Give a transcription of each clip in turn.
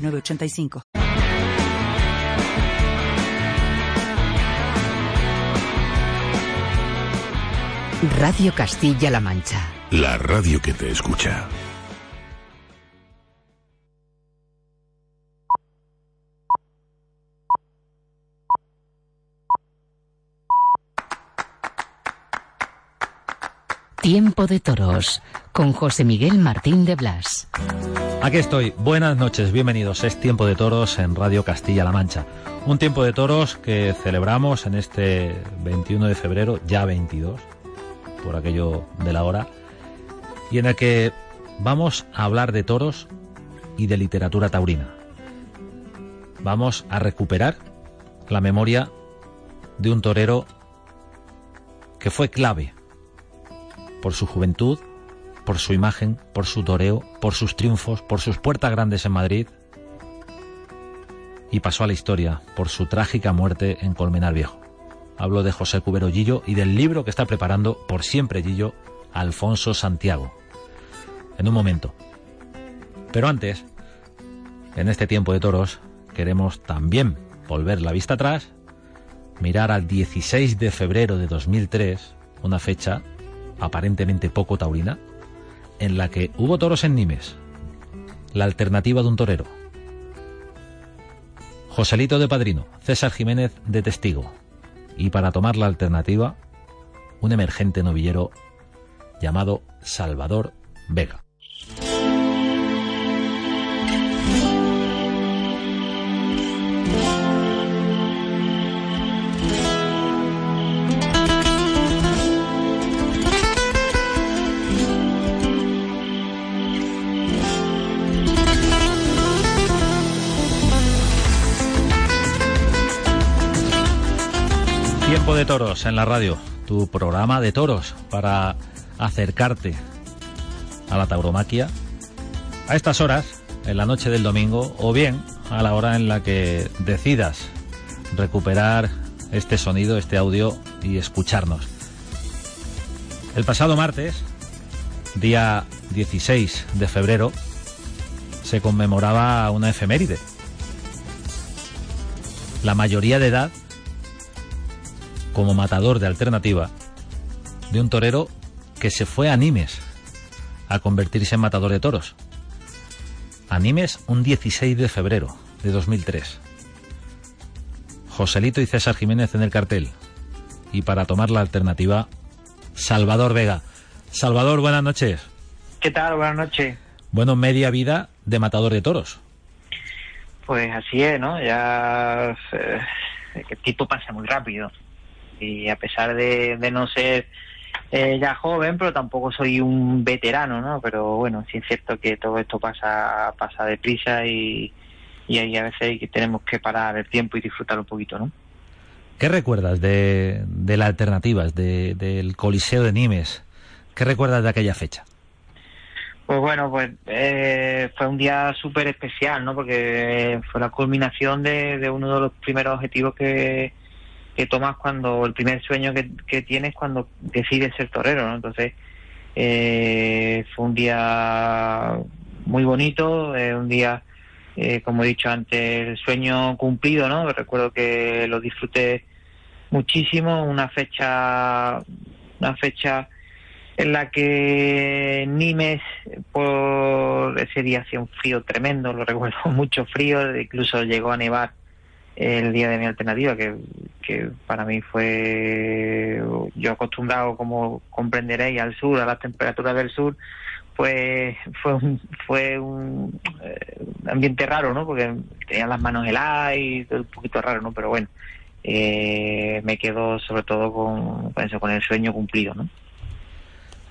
906985. Radio Castilla-La Mancha. La radio que te escucha. Tiempo de Toros con José Miguel Martín de Blas. Aquí estoy. Buenas noches, bienvenidos. Es Tiempo de Toros en Radio Castilla-La Mancha. Un tiempo de toros que celebramos en este 21 de febrero, ya 22, por aquello de la hora, y en el que vamos a hablar de toros y de literatura taurina. Vamos a recuperar la memoria de un torero que fue clave por su juventud, por su imagen, por su toreo, por sus triunfos, por sus puertas grandes en Madrid y pasó a la historia por su trágica muerte en Colmenar Viejo. Hablo de José Cubero Gillo y del libro que está preparando por siempre Gillo, Alfonso Santiago. En un momento. Pero antes, en este tiempo de toros, queremos también volver la vista atrás, mirar al 16 de febrero de 2003, una fecha aparentemente poco taurina, en la que hubo toros en Nimes, la alternativa de un torero. Joselito de padrino, César Jiménez de testigo, y para tomar la alternativa, un emergente novillero llamado Salvador Vega. Tiempo de toros en la radio, tu programa de toros para acercarte a la tauromaquia a estas horas, en la noche del domingo, o bien a la hora en la que decidas recuperar este sonido, este audio y escucharnos. El pasado martes, día 16 de febrero, se conmemoraba una efeméride. La mayoría de edad como matador de alternativa de un torero que se fue a Nimes a convertirse en matador de toros. A Nimes un 16 de febrero de 2003. Joselito y César Jiménez en el cartel. Y para tomar la alternativa, Salvador Vega. Salvador, buenas noches. ¿Qué tal? Buenas noches. Bueno, media vida de matador de toros. Pues así es, ¿no? Ya eh, el tiempo pasa muy rápido y a pesar de, no ser eh, ya joven, pero tampoco soy un veterano, ¿no? Pero bueno, sí es cierto que todo esto pasa pasa deprisa y, y ahí a veces que tenemos que parar el tiempo y disfrutar un poquito, ¿no? ¿Qué recuerdas de, de las alternativas, de, del Coliseo de Nimes? ¿Qué recuerdas de aquella fecha? Pues bueno, pues eh, fue un día súper especial, ¿no? Porque fue la culminación de, de uno de los primeros objetivos que, que tomas cuando el primer sueño que, que tienes cuando decides ser torero. Entonces, eh, fue un día muy bonito, eh, un día, eh, como he dicho antes, el sueño cumplido, ¿no? Recuerdo que lo disfruté muchísimo, una fecha, una fecha en la que Nimes por ese día hacía un frío tremendo, lo recuerdo mucho frío, incluso llegó a nevar el día de mi alternativa, que, que para mí fue, yo acostumbrado, como comprenderéis, al sur, a las temperaturas del sur, pues fue un, fue un eh, ambiente raro, ¿no? Porque tenía las manos heladas y todo un poquito raro, ¿no? Pero bueno, eh, me quedo sobre todo con, con, con el sueño cumplido, ¿no?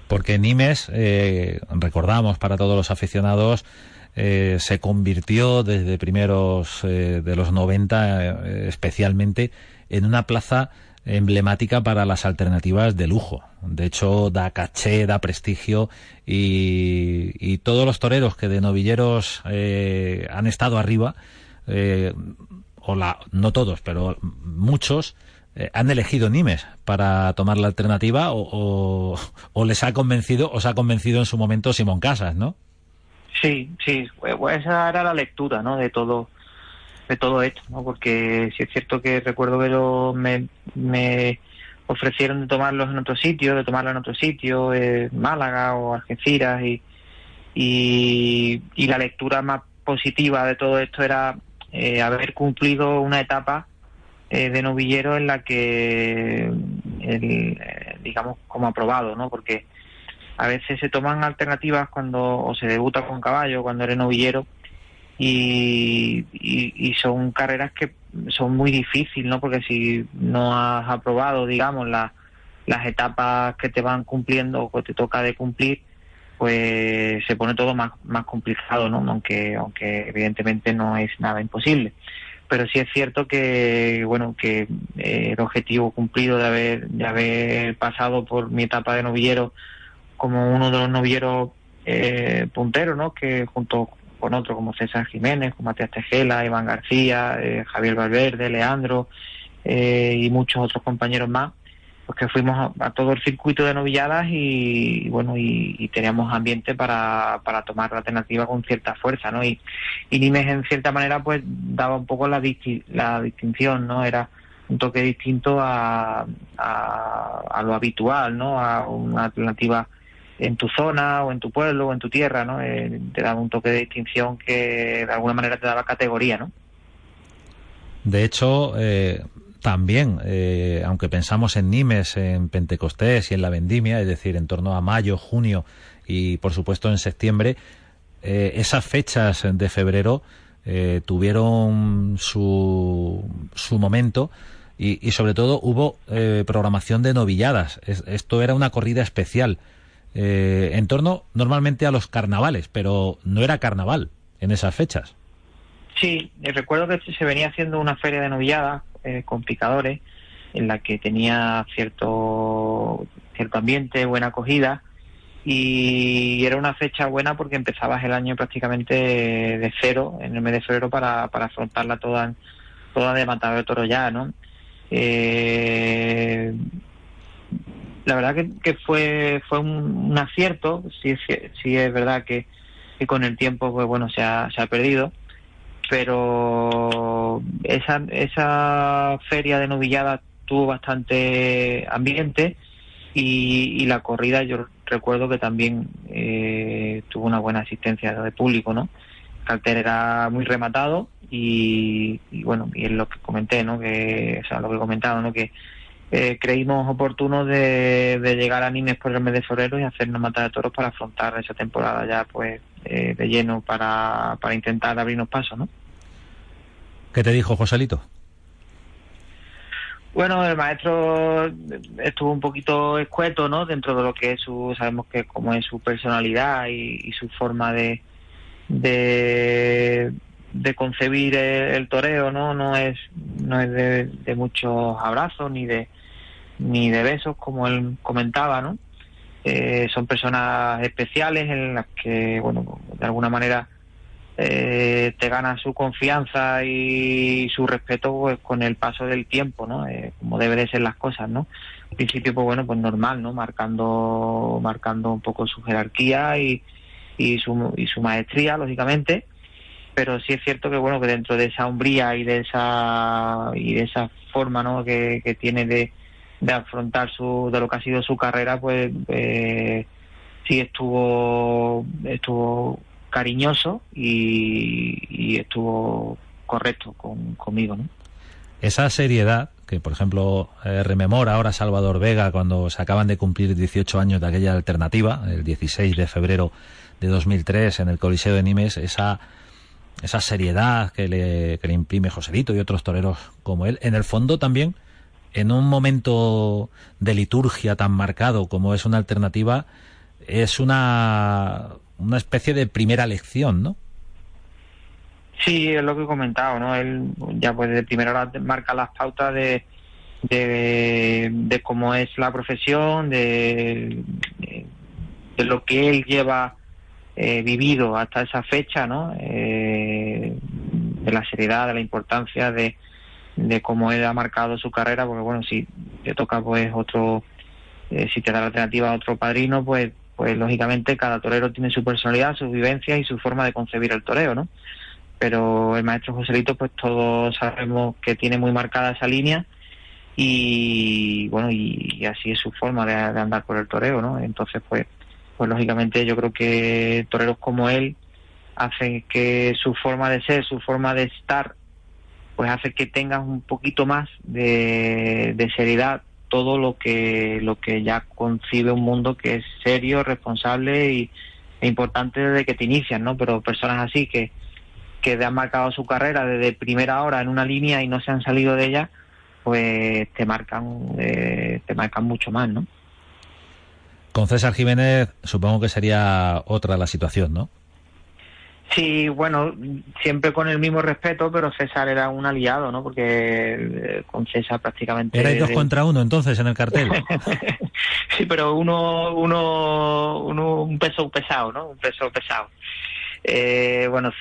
Porque Nimes, eh, recordamos para todos los aficionados, eh, se convirtió desde primeros eh, de los 90 eh, especialmente en una plaza emblemática para las alternativas de lujo. De hecho, da caché, da prestigio y, todos los toreros que de novilleros han estado arriba, o la, no todos, pero muchos, han elegido Nimes para tomar la alternativa o, o, les ha convencido, os ha convencido en su momento Simón Casas, ¿no? Sí, sí, esa era la lectura, ¿no? De todo, de todo esto, ¿no? Porque si es cierto que recuerdo que me, me ofrecieron de tomarlos en otro sitio, de tomarlo en otro sitio, eh, Málaga o Algeciras y, y, la lectura más positiva de todo esto era eh, haber cumplido una etapa eh, de novillero en la que, digamos, como aprobado, ¿no? Porque a veces se toman alternativas cuando o se debuta con caballo, cuando eres novillero, y, y, son carreras que son muy difíciles, ¿no? Porque si no has aprobado, digamos, las etapas que te van cumpliendo o que te toca de cumplir, pues se pone todo más, más complicado, ¿no? Aunque, aunque evidentemente no es nada imposible. Pero sí es cierto que, bueno, que el objetivo cumplido de haber, de haber pasado por mi etapa de novillero como uno de los novilleros eh, punteros, ¿no? Que junto con otros como César Jiménez, con Matías Tejela, Iván García, eh, Javier Valverde, Leandro eh, y muchos otros compañeros más, pues que fuimos a, todo el circuito de novilladas y, bueno, y, teníamos ambiente para, para tomar la alternativa con cierta fuerza, ¿no? Y, y Nimes en cierta manera pues daba un poco la, la distinción, ¿no? Era un toque distinto a, a, a lo habitual, ¿no? A una alternativa en tu zona o en tu pueblo o en tu tierra, ¿no? Eh, te daba un toque de distinción que de alguna manera te daba categoría, ¿no? De hecho, eh, también, eh, aunque pensamos en Nimes, en Pentecostés y en la Vendimia, es decir, en torno a mayo, junio y por supuesto en septiembre, esas fechas de febrero tuvieron su, su momento y, y, sobre todo hubo programación de novilladas. esto era una corrida especial eh, en torno normalmente a los carnavales, pero no era carnaval en esas fechas. Sí, eh, recuerdo que se venía haciendo una feria de novilladas eh, con picadores, en la que tenía cierto, cierto ambiente, buena acogida, y era una fecha buena porque empezabas el año prácticamente de cero, en el mes de febrero, para, para afrontarla toda, toda de matador de toro ya, ¿no? Eh, la verdad que, fue fue un, acierto sí sí es verdad que, con el tiempo pues bueno se ha, perdido pero esa esa feria de novillada tuvo bastante ambiente y, la corrida yo recuerdo que también eh, tuvo una buena asistencia de público no el cartel era muy rematado y, y, bueno y es lo que comenté no que o sea lo que he comentado no que eh, creímos oportuno de, llegar a Nimes por el mes de febrero y hacer una mata de toros para afrontar esa temporada ya pues eh, de lleno para, para intentar abrirnos paso, ¿no? ¿Qué te dijo Joselito? Bueno, el maestro estuvo un poquito escueto, ¿no? Dentro de lo que es su, sabemos que como es su personalidad y, su forma de, de, concebir el, toreo, ¿no? No es, no es de muchos abrazos ni de, ni de besos, como él comentaba, ¿no? Eh, son personas especiales en las que, bueno, de alguna manera eh, te gana su confianza y su respeto pues, con el paso del tiempo, ¿no? Eh, como debe de ser las cosas, ¿no? Al principio, pues bueno, pues normal, ¿no? Marcando, marcando un poco su jerarquía y, y, su, y su maestría, lógicamente, pero sí es cierto que, bueno, que dentro de esa hombría y de esa, y de esa forma, ¿no? que, que tiene de, de afrontar su, de lo que ha sido su carrera, pues eh, sí estuvo, estuvo cariñoso y, estuvo correcto con, conmigo, ¿no? Esa seriedad que, por ejemplo, eh, rememora ahora Salvador Vega cuando se acaban de cumplir 18 años de aquella alternativa, el 16 de febrero de 2003 en el Coliseo de Nimes, esa esa seriedad que le, que le imprime Joselito y otros toreros como él, en el fondo también en un momento de liturgia tan marcado como es una alternativa, es una, una especie de primera lección, ¿no? Sí, es lo que he comentado, ¿no? Él ya pues de primera hora marca las pautas de, de, cómo es la profesión, de, de lo que él lleva eh, vivido hasta esa fecha, ¿no? Eh, de la seriedad, de la importancia de, de cómo él ha marcado su carrera, porque bueno, si te toca pues otro, eh, si te da la alternativa a otro padrino, pues pues lógicamente cada torero tiene su personalidad, sus vivencias y su forma de concebir el toreo, ¿no? Pero el maestro Joselito, pues todos sabemos que tiene muy marcada esa línea y bueno, y, así es su forma de, andar por el toreo, ¿no? Entonces, pues, pues lógicamente yo creo que toreros como él hacen que su forma de ser, su forma de estar, pues hace que tengas un poquito más de, seriedad todo lo que lo que ya concibe un mundo que es serio, responsable y, e importante desde que te inician, ¿no? Pero personas así que que han marcado su carrera desde primera hora en una línea y no se han salido de ella, pues te marcan eh, te marcan mucho más, ¿no? Con César Jiménez supongo que sería otra la situación, ¿no? Sí, bueno, siempre con el mismo respeto, pero César era un aliado, ¿no? Porque eh, con César prácticamente... Era dos contra uno entonces en el cartel. sí, pero uno, uno, uno, un peso pesado, ¿no? Un peso pesado. Eh, bueno,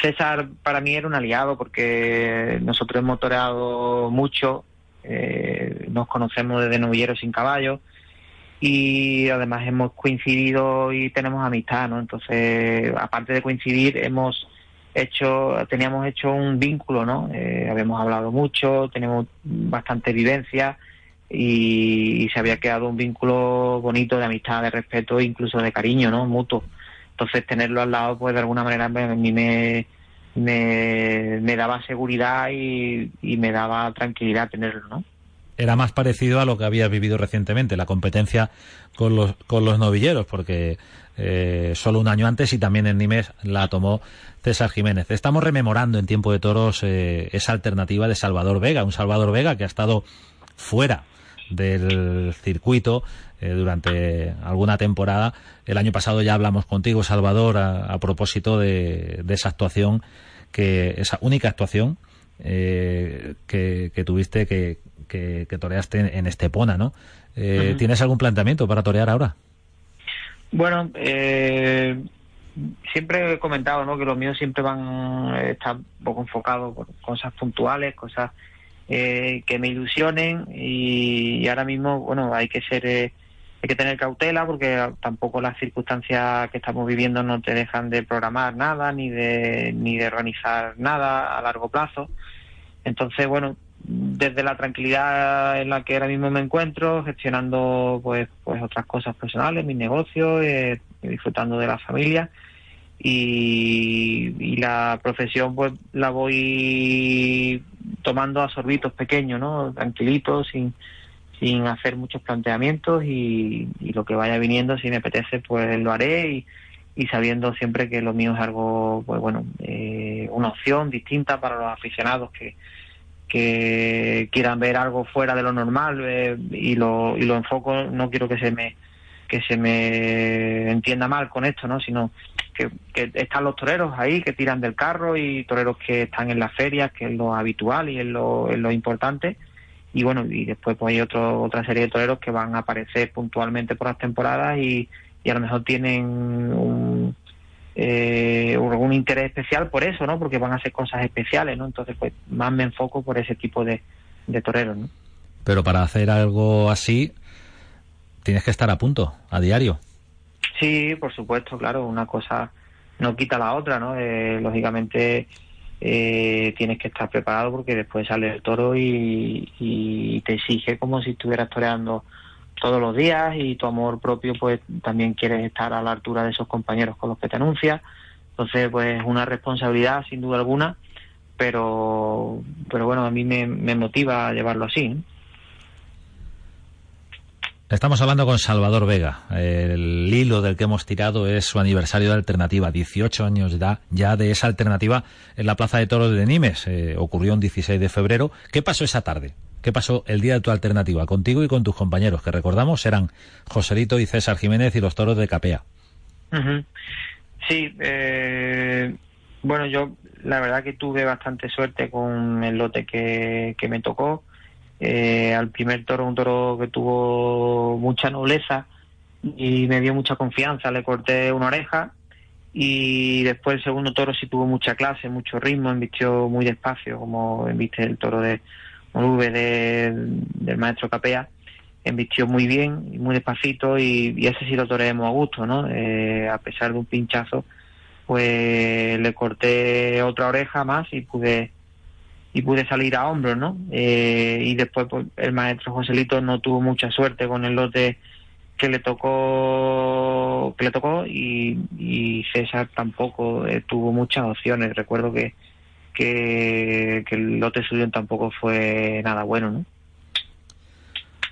César para mí era un aliado porque nosotros hemos toreado mucho, eh, nos conocemos desde novilleros sin caballo y además hemos coincidido y tenemos amistad, ¿no? Entonces, aparte de coincidir, hemos hecho, teníamos hecho un vínculo, ¿no? Eh, habíamos hablado mucho, tenemos bastante vivencia y, se había quedado un vínculo bonito de amistad, de respeto, incluso de cariño, ¿no? Mutuo. Entonces, tenerlo al lado, pues de alguna manera a mí me, me, daba seguridad y me daba tranquilidad tenerlo, ¿no? Era más parecido a lo que había vivido recientemente, la competencia con los, con los novilleros, porque eh, solo un año antes y también en Nimes la tomó César Jiménez. Estamos rememorando en tiempo de toros eh, esa alternativa de Salvador Vega, un Salvador Vega que ha estado fuera del circuito eh, durante alguna temporada. El año pasado ya hablamos contigo, Salvador, a, propósito de, de, esa actuación, que esa única actuación que, que, tuviste que, que, toreaste en, Estepona, ¿no? Eh, ¿Tienes algún planteamiento para torear ahora? Bueno, eh, siempre he comentado ¿no? que los míos siempre van estar un poco enfocados por cosas puntuales, cosas eh, que me ilusionen y, ahora mismo, bueno, hay que ser, hay que tener cautela porque tampoco las circunstancias que estamos viviendo no te dejan de programar nada ni de ni de organizar nada a largo plazo. Entonces, bueno, desde la tranquilidad en la que ahora mismo me encuentro, gestionando pues, pues otras cosas personales, mis negocios, eh, disfrutando de la familia y, la profesión pues la voy tomando a sorbitos pequeños, ¿no? Tranquilitos, sin, sin hacer muchos planteamientos y, lo que vaya viniendo, si me apetece, pues lo haré y, y sabiendo siempre que lo mío es algo, pues bueno, eh, una opción distinta para los aficionados que que quieran ver algo fuera de lo normal eh, y lo y lo enfoco no quiero que se me que se me entienda mal con esto no sino que, están los toreros ahí que tiran del carro y toreros que están en las ferias que es lo habitual y es lo, lo importante. Y bueno y después pues hay otro, otra serie de toreros que van a aparecer puntualmente por las temporadas y, y a lo mejor tienen un, eh, algún interés especial por eso, ¿no? Porque van a ser cosas especiales, ¿no? Entonces, pues más me enfoco por ese tipo de, de toreros, ¿no? Pero para hacer algo así, tienes que estar a punto, a diario. Sí, por supuesto, claro, una cosa no quita la otra, ¿no? Eh, lógicamente eh, tienes que estar preparado porque después sale el toro y, y te exige como si estuvieras toreando todos los días y tu amor propio pues también quieres estar a la altura de esos compañeros con los que te anuncias. Entonces pues es una responsabilidad sin duda alguna, pero, pero bueno, a mí me, motiva llevarlo así. Estamos hablando con Salvador Vega. El hilo del que hemos tirado es su aniversario de alternativa. 18 años ya, ya de esa alternativa en la Plaza de Toros de Nimes. Eh, ocurrió un 16 de febrero. ¿Qué pasó esa tarde? ¿Qué pasó el día de tu alternativa contigo y con tus compañeros? Que recordamos eran Joselito y César Jiménez y los toros de Capea. Sí, eh, Bueno, yo la verdad que tuve bastante suerte con el lote que, que me tocó. Eh, al primer toro, un toro que tuvo mucha nobleza y me dio mucha confianza, le corté una oreja y después el segundo toro sí tuvo mucha clase, mucho ritmo, embistió muy despacio, como embiste el toro de V del maestro Capea, embistió muy bien, muy despacito y, ese sí lo toreemos a gusto, ¿no? Eh, a pesar de un pinchazo, pues le corté otra oreja más y pude y pude salir a hombros, ¿no? Eh, y después pues, el maestro Joselito no tuvo mucha suerte con el lote que le tocó que le tocó y, César tampoco eh, tuvo muchas opciones. Recuerdo que, que, el lote suyo tampoco fue nada bueno, ¿no?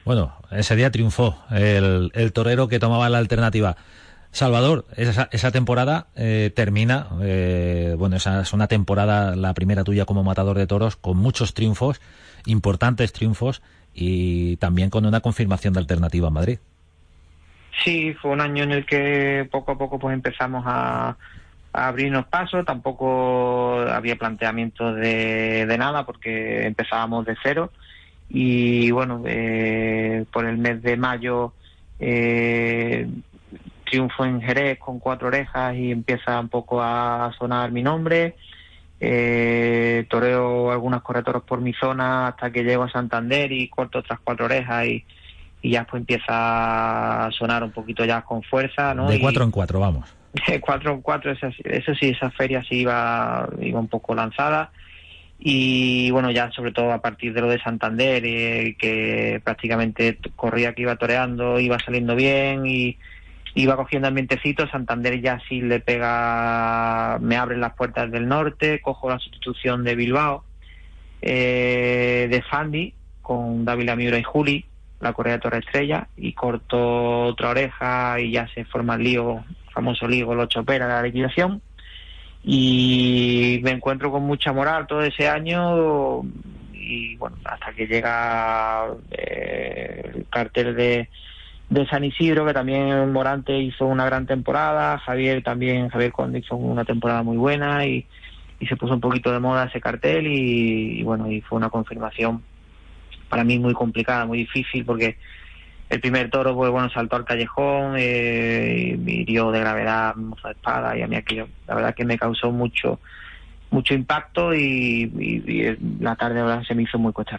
Bueno, ese día triunfó el, el torero que tomaba la alternativa. Salvador, esa, esa temporada eh, termina, eh, bueno, esa es una temporada, la primera tuya como matador de toros, con muchos triunfos, importantes triunfos y también con una confirmación de alternativa en Madrid. Sí, fue un año en el que poco a poco pues empezamos a, abrirnos pasos, tampoco había planteamiento de, de, nada porque empezábamos de cero y bueno, eh, por el mes de mayo eh, triunfo en Jerez con cuatro orejas y empieza un poco a sonar mi nombre. Eh, toreo algunas corretoras por mi zona hasta que llego a Santander y corto otras cuatro orejas y, ya pues empieza a sonar un poquito ya con fuerza. ¿no? De cuatro en cuatro, vamos. De cuatro en cuatro, eso, sí, esa feria sí iba, iba un poco lanzada. Y bueno ya sobre todo a partir de lo de Santander eh, que prácticamente corría que iba toreando iba saliendo bien y iba cogiendo ambientecito, Santander ya sí le pega, me abren las puertas del norte, cojo la sustitución de Bilbao, eh, de Fandi, con Dávila Miura y Juli, la Correa Torre Estrella, y corto otra oreja y ya se forma el lío, famoso lío, el ocho pera de la liquidación. Y me encuentro con mucha moral todo ese año y bueno, hasta que llega eh, el cartel de de San Isidro, que también Morante hizo una gran temporada, Javier también, Javier Conde hizo una temporada muy buena y, y se puso un poquito de moda ese cartel y, bueno, y fue una confirmación para mí muy complicada, muy difícil porque el primer toro, pues bueno, saltó al callejón, eh, hirió de gravedad de espada y a mí aquello, la verdad que me causó mucho mucho impacto y, la tarde ahora se me hizo muy cuesta.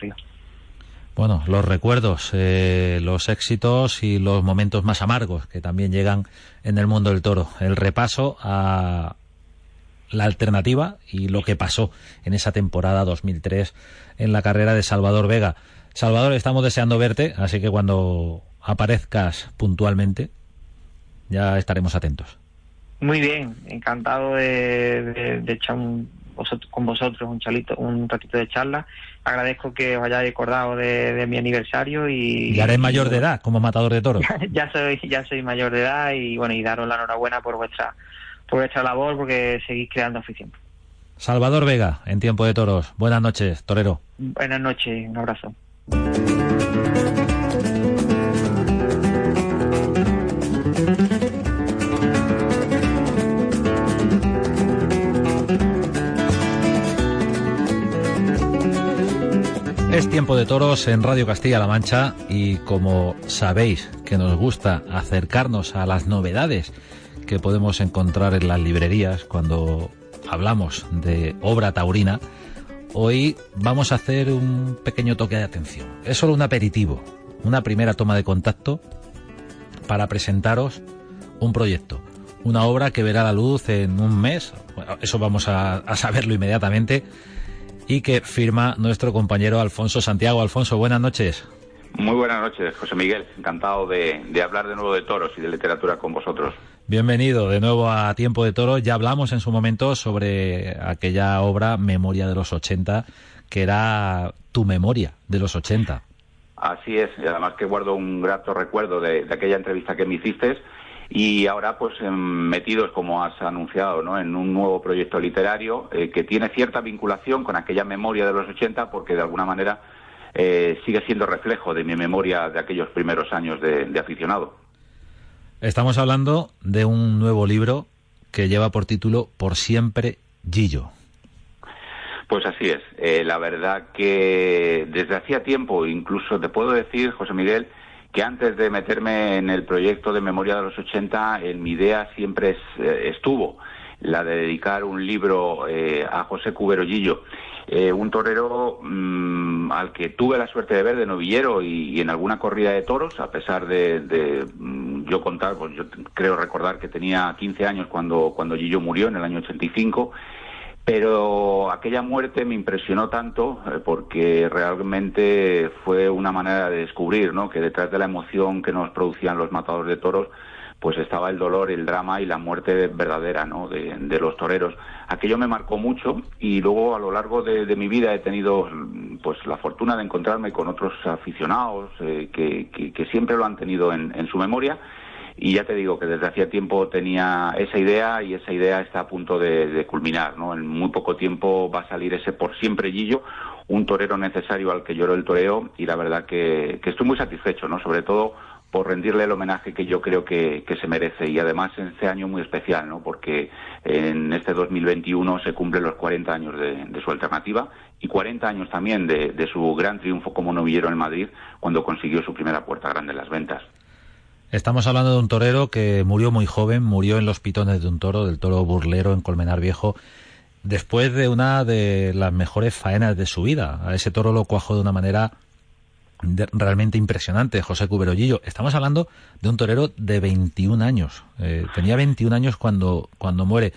Bueno, los recuerdos, eh, los éxitos y los momentos más amargos que también llegan en el mundo del toro. El repaso a la alternativa y lo que pasó en esa temporada 2003 en la carrera de Salvador Vega. Salvador, estamos deseando verte, así que cuando aparezcas puntualmente ya estaremos atentos. Muy bien, encantado de, de echar un, con vosotros un chalito, un ratito de charla. Agradezco que os hayáis acordado de, mi aniversario y. Ya eres mayor de edad como matador de toros. ya soy, ya soy mayor de edad y bueno y daros la enhorabuena por vuestra, por vuestra labor porque seguís creando afición. Salvador Vega, en tiempo de toros. Buenas noches, torero. Buenas noches, un abrazo. Es tiempo de toros en Radio Castilla-La Mancha y como sabéis que nos gusta acercarnos a las novedades que podemos encontrar en las librerías cuando hablamos de obra taurina, hoy vamos a hacer un pequeño toque de atención. Es solo un aperitivo, una primera toma de contacto para presentaros un proyecto, una obra que verá la luz en un mes, eso vamos a, a saberlo inmediatamente, y que firma nuestro compañero Alfonso Santiago. Alfonso, buenas noches. Muy buenas noches, José Miguel. Encantado de, hablar de nuevo de toros y de literatura con vosotros. Bienvenido de nuevo a Tiempo de Toros. Ya hablamos en su momento sobre aquella obra Memoria de los 80, que era tu memoria de los 80. Así es, y además que guardo un grato recuerdo de, de aquella entrevista que me hiciste y ahora pues em, metidos, como has anunciado, ¿no? en un nuevo proyecto literario eh, que tiene cierta vinculación con aquella memoria de los 80 porque de alguna manera eh, sigue siendo reflejo de mi memoria de aquellos primeros años de, aficionado. Estamos hablando de un nuevo libro que lleva por título Por siempre Gillo. Pues así es. Eh, la verdad que desde hacía tiempo, incluso te puedo decir, José Miguel, que antes de meterme en el proyecto de Memoria de los 80, en mi idea siempre eh, estuvo la de dedicar un libro eh, a José Cubero Gillo. un torero mm, al que tuve la suerte de ver de novillero y, en alguna corrida de toros, a pesar de, mm, yo contar, pues yo creo recordar que tenía 15 años cuando, cuando Gillo murió en el año 85 pero aquella muerte me impresionó tanto eh, porque realmente fue una manera de descubrir ¿no? que detrás de la emoción que nos producían los matadores de toros pues estaba el dolor, el drama y la muerte verdadera ¿no? de, los toreros. Aquello me marcó mucho y luego a lo largo de, mi vida he tenido pues la fortuna de encontrarme con otros aficionados eh, que, siempre lo han tenido en su memoria y ya te digo que desde hacía tiempo tenía esa idea y esa idea está a punto de, culminar, ¿no? En muy poco tiempo va a salir ese por siempre Gillo, un torero necesario al que lloro el toreo y la verdad que, estoy muy satisfecho, ¿no? Sobre todo por rendirle el homenaje que yo creo que, se merece y además en este año muy especial, ¿no? Porque en este 2021 se cumplen los 40 años de, su alternativa y 40 años también de, de su gran triunfo como novillero en Madrid cuando consiguió su primera puerta grande en las ventas. Estamos hablando de un torero que murió muy joven, murió en los pitones de un toro, del toro burlero en Colmenar Viejo, después de una de las mejores faenas de su vida. A ese toro lo cuajó de una manera realmente impresionante, José Cuberollillo. Estamos hablando de un torero de 21 años. Eh, tenía 21 años cuando, cuando muere.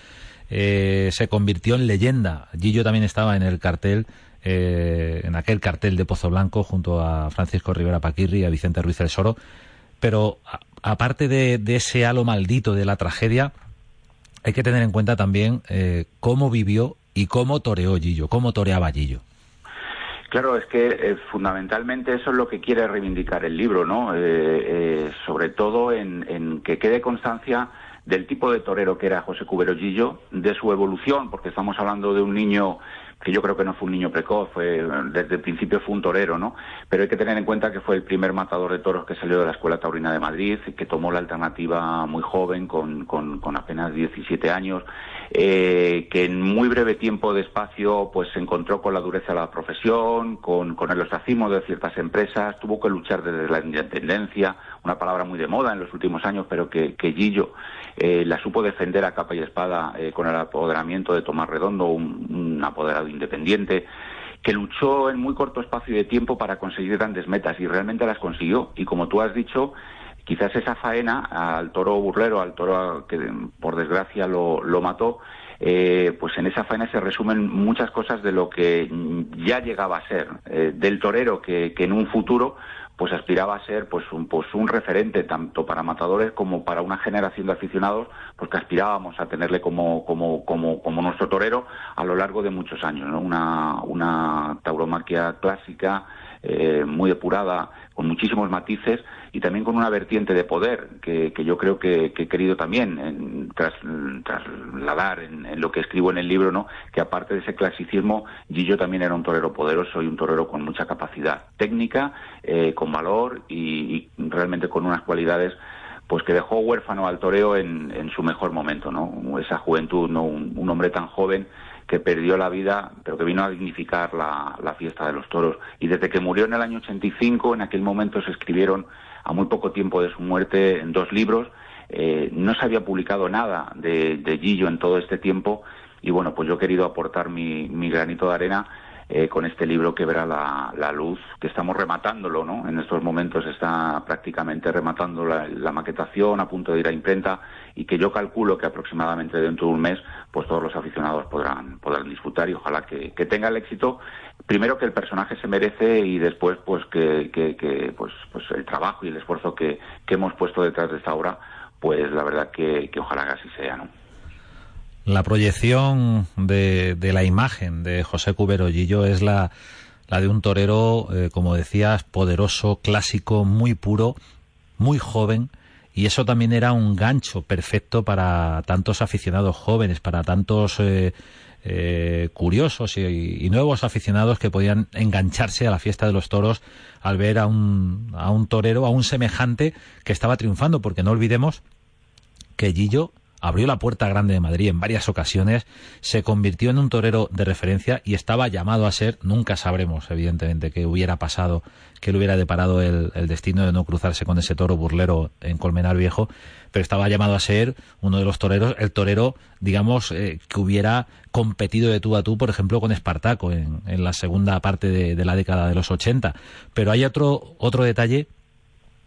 Eh, se convirtió en leyenda. Gillo también estaba en el cartel, eh, en aquel cartel de Pozo Blanco, junto a Francisco Rivera Paquirri y a Vicente Ruiz del Soro pero aparte de, ese halo maldito de la tragedia, hay que tener en cuenta también eh, cómo vivió y cómo toreó Gillo, cómo toreaba Gillo. Claro, es que eh, fundamentalmente eso es lo que quiere reivindicar el libro, ¿no? Eh, sobre todo en, que quede constancia del tipo de torero que era José Cubero Gillo, de su evolución, porque estamos hablando de un niño que yo creo que no fue un niño precoz, fue desde el principio fue un torero, ¿no? Pero hay que tener en cuenta que fue el primer matador de toros que salió de la Escuela Taurina de Madrid, que tomó la alternativa muy joven, con, con, con apenas 17 años, eh, que en muy breve tiempo de espacio pues se encontró con la dureza de la profesión, con, con el ostracismo de ciertas empresas, tuvo que luchar desde la independencia, una palabra muy de moda en los últimos años, pero que, que Gillo eh, la supo defender a capa y espada eh, con el apoderamiento de Tomás Redondo, un, apoderado independiente, que luchó en muy corto espacio de tiempo para conseguir grandes metas y realmente las consiguió. Y como tú has dicho, quizás esa faena al toro burlero, al toro que por desgracia lo, mató, eh, pues en esa faena se resumen muchas cosas de lo que ya llegaba a ser, del torero que en un futuro pues aspiraba a ser pues un, pues un referente tanto para matadores como para una generación de aficionados pues que aspirábamos a tenerle como, como, como, como nuestro torero a lo largo de muchos años, ¿no? una, una tauromaquia clásica eh, muy depurada, con muchísimos matices y también con una vertiente de poder que, yo creo que, he querido también trasladar en, lo que escribo en el libro, ¿no? que aparte de ese clasicismo, Gillo también era un torero poderoso y un torero con mucha capacidad técnica, eh, con valor y, realmente con unas cualidades pues que dejó huérfano al toreo en, su mejor momento, ¿no? Esa juventud, ¿no? un hombre tan joven que perdió la vida, pero que vino a dignificar la, fiesta de los toros. Y desde que murió en el año 85, en aquel momento se escribieron, a muy poco tiempo de su muerte, en dos libros. Eh, no se había publicado nada de, Gillo en todo este tiempo y bueno, pues yo he querido aportar mi granito de arena eh, con este libro que verá la, luz, que estamos rematándolo, ¿no? En estos momentos está prácticamente rematando la, maquetación, a punto de ir a imprenta, y que yo calculo que aproximadamente dentro de un mes, pues todos los aficionados podrán, podrán disfrutar y ojalá que, tenga el éxito, primero que el personaje se merece y después pues que, que, pues, pues el trabajo y el esfuerzo que, que hemos puesto detrás de esta obra, pues la verdad que, que ojalá que así sea, ¿no? La proyección de, la imagen de José Cubero Gillo es la, la de un torero, eh, como decías, poderoso, clásico, muy puro, muy joven, y eso también era un gancho perfecto para tantos aficionados jóvenes, para tantos eh, eh, curiosos y, nuevos aficionados que podían engancharse a la fiesta de los toros al ver a un, a un torero, a un semejante que estaba triunfando, porque no olvidemos que Gillo abrió la puerta grande de Madrid en varias ocasiones, se convirtió en un torero de referencia y estaba llamado a ser, nunca sabremos evidentemente qué hubiera pasado, qué le hubiera deparado el, destino de no cruzarse con ese toro burlero en Colmenar Viejo, pero estaba llamado a ser uno de los toreros, el torero, digamos, eh, que hubiera competido de tú a tú, por ejemplo, con Espartaco en, la segunda parte de, de, la década de los 80. Pero hay otro, otro detalle,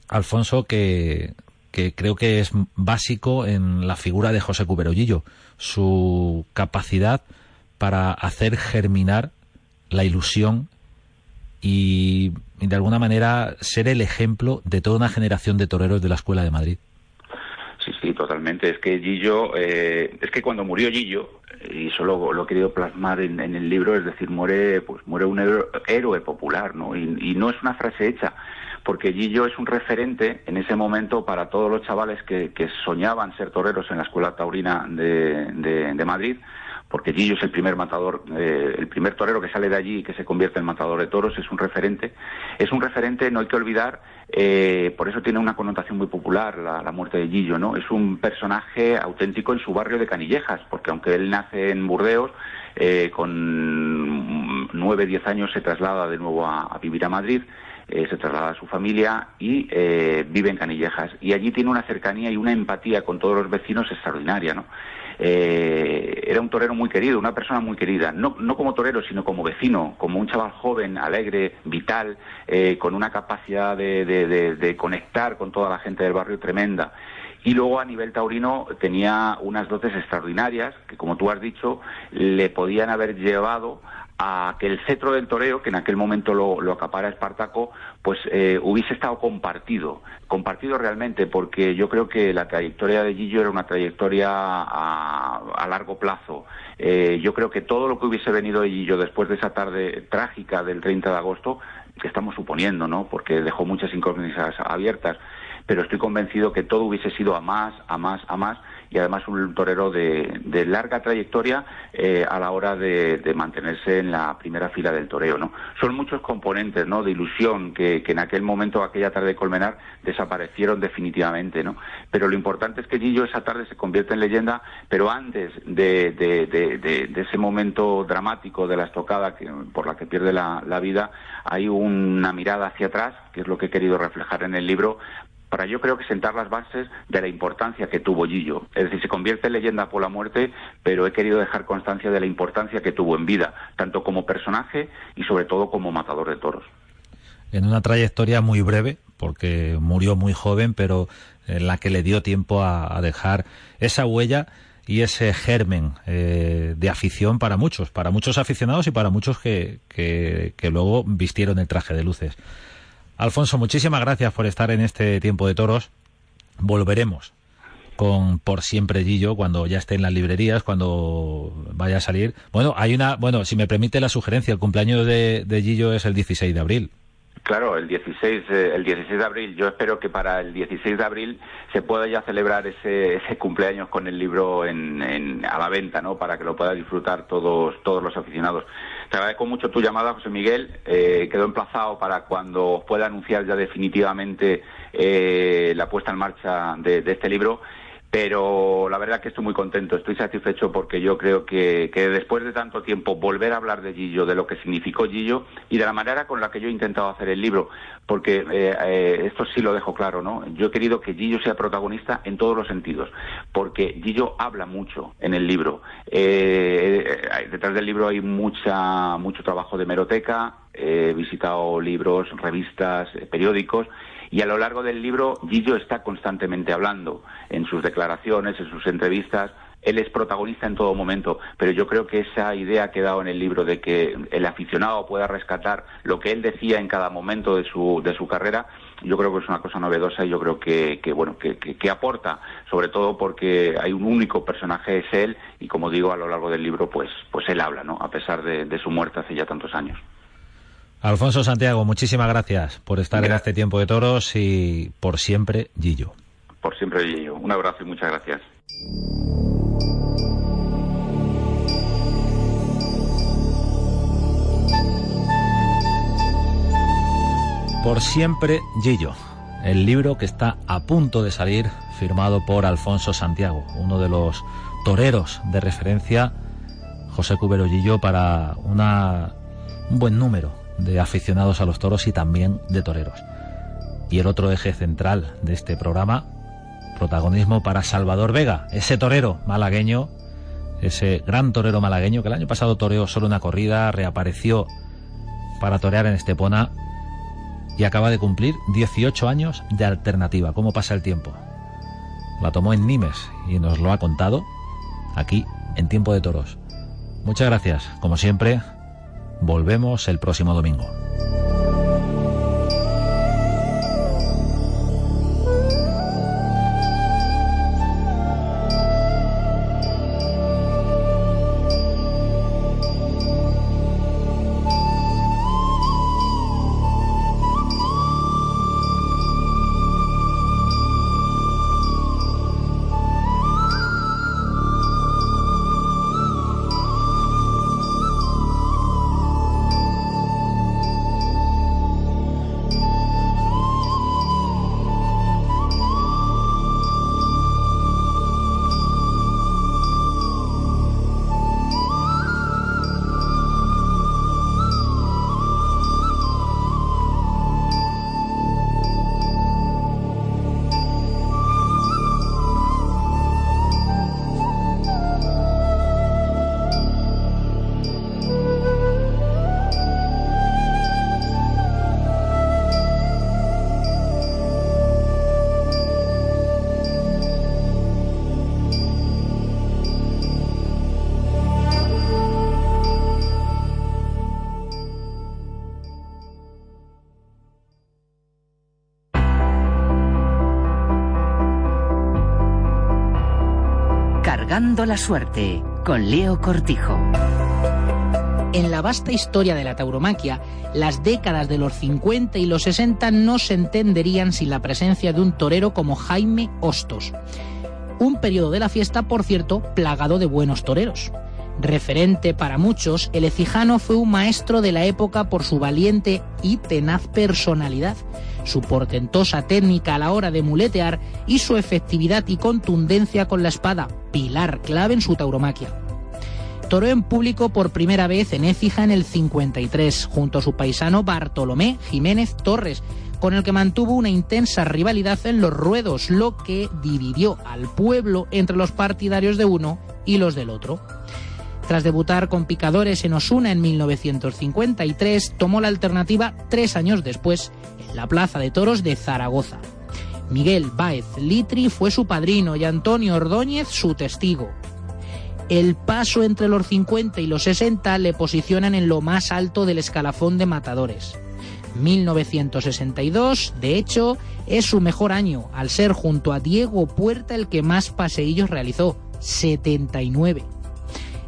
Alfonso, que, que creo que es básico en la figura de José Cuberollillo, su capacidad para hacer germinar la ilusión y, de alguna manera ser el ejemplo de toda una generación de toreros de la Escuela de Madrid. Sí, sí, totalmente. Es que Gillo, eh, es que cuando murió Gillo, y eso lo, he querido plasmar en, el libro, es decir, muere, pues muere un héroe, popular, ¿no? y, no es una frase hecha porque Gillo es un referente en ese momento para todos los chavales que, soñaban ser toreros en la Escuela Taurina de, Madrid, porque Gillo es el primer matador, eh, el primer torero que sale de allí y que se convierte en matador de toros, es un referente. Es un referente, no hay que olvidar, eh, por eso tiene una connotación muy popular la, muerte de Gillo, ¿no? Es un personaje auténtico en su barrio de Canillejas, porque aunque él nace en Burdeos, eh, con nueve, diez años se traslada de nuevo a vivir a Madrid eh, se traslada a su familia y eh, vive en Canillejas. Y allí tiene una cercanía y una empatía con todos los vecinos extraordinaria, ¿no? Eh, era un torero muy querido, una persona muy querida, no, no como torero, sino como vecino, como un chaval joven, alegre, vital, con una capacidad de, de, conectar con toda la gente del barrio tremenda. Y luego a nivel taurino tenía unas dotes extraordinarias que, como tú has dicho, le podían haber llevado a que el cetro del toreo, que en aquel momento lo, lo acapara Espartaco, pues eh, hubiese estado compartido, compartido realmente, porque yo creo que la trayectoria de Gillo era una trayectoria a, largo plazo. Eh, yo creo que todo lo que hubiese venido de Gillo después de esa tarde trágica del 30 de agosto, que estamos suponiendo, ¿no? Porque dejó muchas incógnitas abiertas, pero estoy convencido que todo hubiese sido a más, a más, a más, y además un torero de, larga trayectoria eh, a la hora de, mantenerse en la primera fila del toreo. ¿no? Son muchos componentes ¿no? de ilusión que, en aquel momento, aquella tarde de Colmenar, desaparecieron definitivamente. ¿no? Pero lo importante es que Gillo esa tarde se convierte en leyenda, pero antes de, ese momento dramático de la estocada que, por la que pierde la vida, hay una mirada hacia atrás, que es lo que he querido reflejar en el libro, para yo creo que sentar las bases de la importancia que tuvo Gillo. Es decir, se convierte en leyenda por la muerte, pero he querido dejar constancia de la importancia que tuvo en vida, tanto como personaje y sobre todo como matador de toros. En una trayectoria muy breve, porque murió muy joven, pero en la que le dio tiempo a, dejar esa huella y ese germen eh, de afición para muchos, para muchos aficionados y para muchos que, que luego vistieron el traje de luces. Alfonso, muchísimas gracias por estar en este tiempo de toros. Volveremos con Por siempre Gillo cuando ya esté en las librerías, cuando vaya a salir. Bueno, hay una, bueno, si me permite la sugerencia, el cumpleaños de, Gillo es el 16 de abril. Claro, el 16, eh, el 16 de abril. Yo espero que para el 16 de abril se pueda ya celebrar ese, ese cumpleaños con el libro en, a la venta, ¿no? Para que lo puedan disfrutar todos, todos los aficionados. Te agradezco mucho tu llamada, José Miguel. Eh, quedó emplazado para cuando pueda anunciar ya definitivamente eh, la puesta en marcha de este libro pero la verdad que estoy muy contento, estoy satisfecho porque yo creo que, después de tanto tiempo volver a hablar de Gillo, de lo que significó Gillo y de la manera con la que yo he intentado hacer el libro, porque eh, eh, esto sí lo dejo claro, ¿no? Yo he querido que Gillo sea protagonista en todos los sentidos, porque Gillo habla mucho en el libro. Eh, detrás del libro hay mucha, mucho trabajo de meroteca, he visitado libros, revistas, periódicos y a lo largo del libro, Gillo está constantemente hablando en sus declaraciones, en sus entrevistas. Él es protagonista en todo momento, pero yo creo que esa idea que he dado en el libro de que el aficionado pueda rescatar lo que él decía en cada momento de su, de su carrera, yo creo que es una cosa novedosa y yo creo que, bueno que, que, aporta sobre todo porque hay un único personaje es él y como digo a lo largo del libro pues pues él habla no a pesar de su muerte hace ya tantos años Alfonso Santiago, muchísimas gracias por estar en este tiempo de toros y por siempre, Gillo. Por siempre, Gillo. Un abrazo y muchas gracias. Por siempre, Gillo. el libro que está a punto de salir, firmado por Alfonso Santiago, uno de los toreros de referencia, José Cuberollillo, para una, un buen número de aficionados a los toros y también de toreros. Y el otro eje central de este programa, protagonismo para Salvador Vega, ese torero malagueño, ese gran torero malagueño que el año pasado toreó solo una corrida, reapareció para torear en Estepona y acaba de cumplir 18 años de alternativa. ¿Cómo pasa el tiempo? La tomó en Nimes y nos lo ha contado aquí en Tiempo de Toros. Muchas gracias. Como siempre, volvemos el próximo domingo. La suerte con Leo Cortijo. En la vasta historia de la tauromaquia, las décadas de los 50 y los 60 no se entenderían sin la presencia de un torero como Jaime Hostos. Un periodo de la fiesta, por cierto, plagado de buenos toreros. Referente para muchos, el ecijano fue un maestro de la época por su valiente y tenaz personalidad su portentosa técnica a la hora de muletear y su efectividad y contundencia con la espada, pilar clave en su tauromaquia. Toró en público por primera vez en Écija en el 53, junto a su paisano Bartolomé Jiménez Torres, con el que mantuvo una intensa rivalidad en los ruedos, lo que dividió al pueblo entre los partidarios de uno y los del otro. Tras debutar con picadores en Osuna en 1953, tomó la alternativa tres años después en la Plaza de Toros de Zaragoza. Miguel Báez Litri fue su padrino y Antonio Ordóñez su testigo. El paso entre los 50 y los 60 le posicionan en lo más alto del escalafón de matadores. 1962, de hecho, es su mejor año, al ser junto a Diego Puerta el que más paseillos realizó, 79.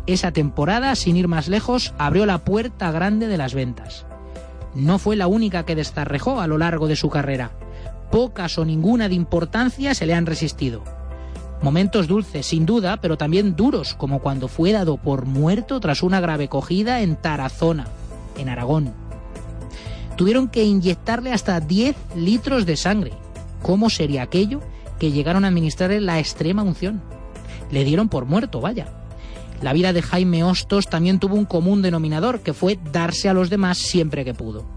Esa temporada, sin ir más lejos, abrió la puerta grande de las ventas. No fue la única que destarrejó a lo largo de su carrera. Pocas o ninguna de importancia se le han resistido. Momentos dulces, sin duda, pero también duros, como cuando fue dado por muerto tras una grave cogida en Tarazona, en Aragón. Tuvieron que inyectarle hasta 10 litros de sangre. ¿Cómo sería aquello que llegaron a administrarle la extrema unción? Le dieron por muerto, vaya. La vida de Jaime Hostos también tuvo un común denominador, que fue darse a los demás siempre que pudo.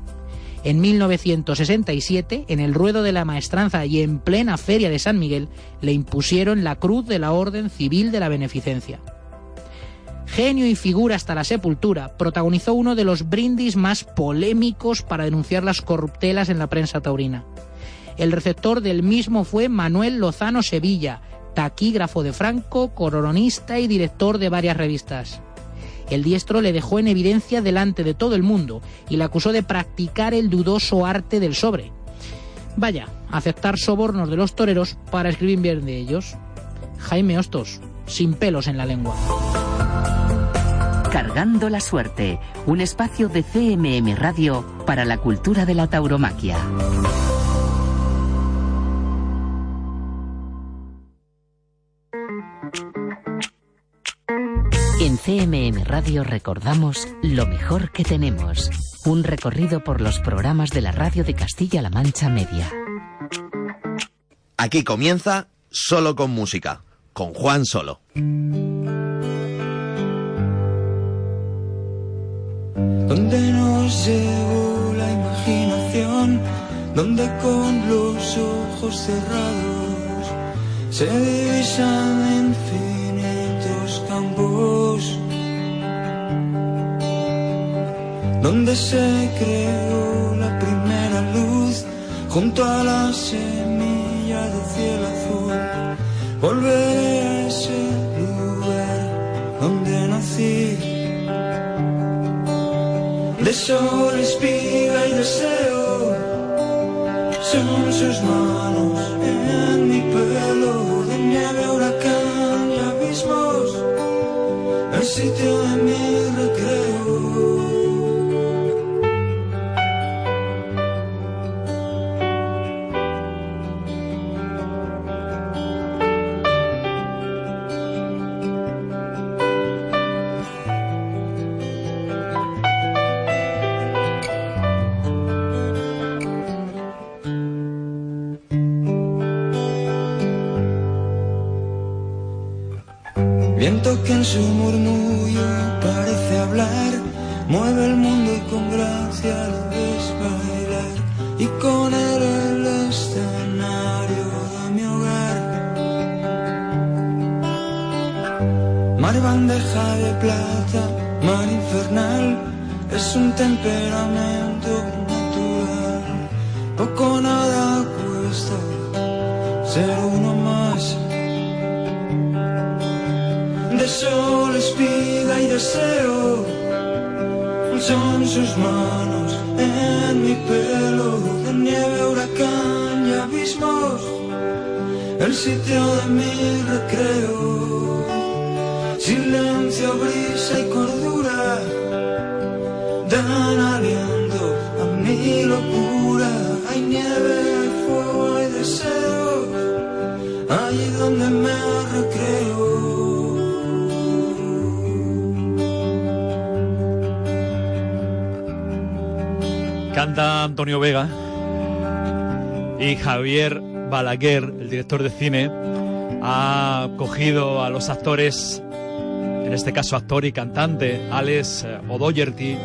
En 1967, en el ruedo de la maestranza y en plena feria de San Miguel, le impusieron la cruz de la Orden Civil de la Beneficencia. Genio y figura hasta la sepultura, protagonizó uno de los brindis más polémicos para denunciar las corruptelas en la prensa taurina. El receptor del mismo fue Manuel Lozano Sevilla, taquígrafo de Franco, coronista y director de varias revistas. El diestro le dejó en evidencia delante de todo el mundo y le acusó de practicar el dudoso arte del sobre. Vaya, aceptar sobornos de los toreros para escribir bien de ellos. Jaime Hostos, sin pelos en la lengua. Cargando la suerte, un espacio de CMM Radio para la cultura de la tauromaquia. En CMM Radio recordamos lo mejor que tenemos. Un recorrido por los programas de la radio de Castilla-La Mancha Media. Aquí comienza Solo con Música, con Juan Solo. Donde nos llevó la imaginación, donde con los ojos cerrados se divisan infinitos donde se creó la primera luz junto a la semilla del cielo azul. Volveré a ese lugar donde nací. De sol, espiga y deseo son sus manos en mi pelo, sitio de mi recreo. Viento que en su murmullo mueve el mundo y con gracia lo ves. Y con él el escenario de mi hogar. Mar bandeja de plata, mar infernal, es un temperamento sus manos en mi pelo, de nieve, huracán y abismos, el sitio de mi recreo. Silencio, brisa y cordura dan aliento a mi locura. Hay nieve, fuego, hay deseo, allí donde me Canta Antonio Vega y Javier Balaguer, el director de cine, ha cogido a los actores, en este caso actor y cantante, Alex eh, O'Doherty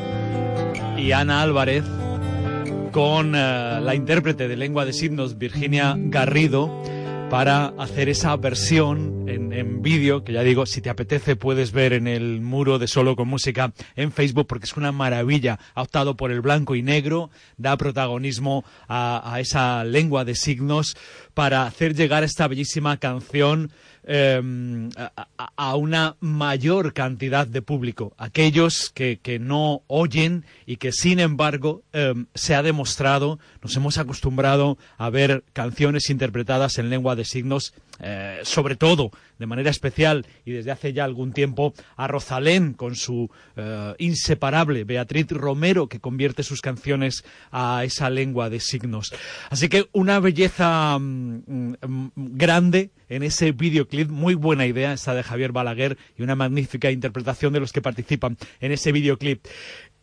y Ana Álvarez, con eh, la intérprete de lengua de signos, Virginia Garrido, para hacer esa versión en, en vídeo, que ya digo, si te apetece puedes ver en el muro de Solo con Música en Facebook, porque es una maravilla. Ha optado por el blanco y negro, da protagonismo a, esa lengua de signos para hacer llegar esta bellísima canción eh, a, una mayor cantidad de público, aquellos que, no oyen y que sin embargo eh, se ha demostrado, nos hemos acostumbrado a ver canciones interpretadas en lengua de signos, eh, sobre todo de manera especial y desde hace ya algún tiempo a Rosalén con su eh, inseparable Beatriz Romero que convierte sus canciones a esa lengua de signos. Así que una belleza mm, mm, grande en ese videoclip, muy buena idea esta de Javier Balaguer y una magnífica interpretación de los que participan en ese videoclip.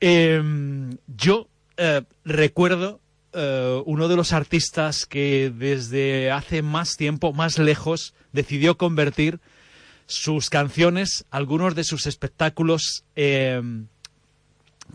Eh, yo eh, recuerdo Uh, uno de los artistas que desde hace más tiempo, más lejos, decidió convertir sus canciones, algunos de sus espectáculos eh,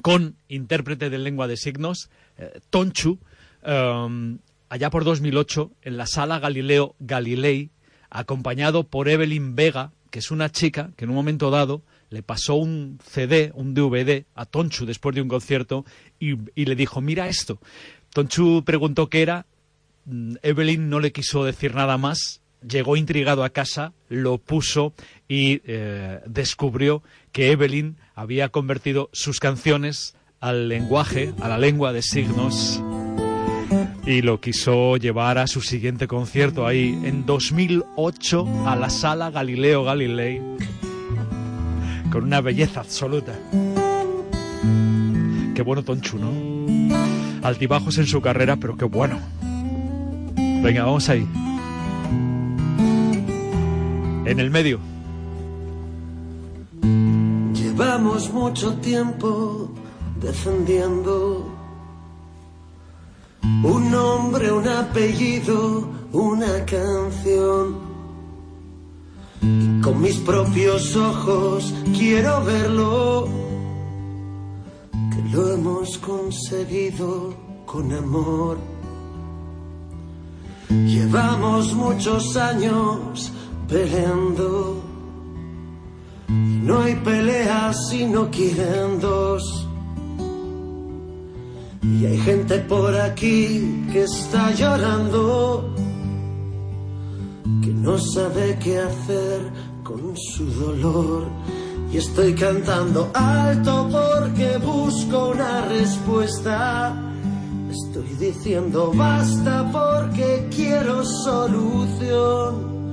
con intérprete de lengua de signos, eh, Tonchu, um, allá por 2008, en la sala Galileo Galilei, acompañado por Evelyn Vega, que es una chica que en un momento dado le pasó un CD, un DVD a Tonchu después de un concierto y le dijo, mira esto. Tonchu preguntó qué era, mm, Evelyn no le quiso decir nada más, llegó intrigado a casa, lo puso y eh, descubrió que Evelyn había convertido sus canciones al lenguaje, a la lengua de signos y lo quiso llevar a su siguiente concierto ahí en 2008 a la sala Galileo Galilei con una belleza absoluta. Qué bueno Tonchu, ¿no? Altibajos en su carrera, pero qué bueno. Venga, vamos ahí. En el medio. Llevamos mucho tiempo defendiendo un nombre, un apellido, una canción. Y con mis propios ojos quiero verlo, lo hemos conseguido con amor. Llevamos muchos años peleando. Y no hay peleas si no dos. Y hay gente por aquí que está llorando, que no sabe qué hacer con su dolor. Y estoy cantando alto porque busco una respuesta. Estoy diciendo basta porque quiero solución.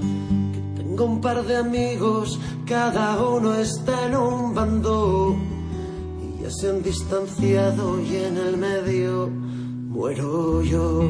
Que tengo un par de amigos, cada uno está en un bando. Y ya se han distanciado y en el medio muero yo.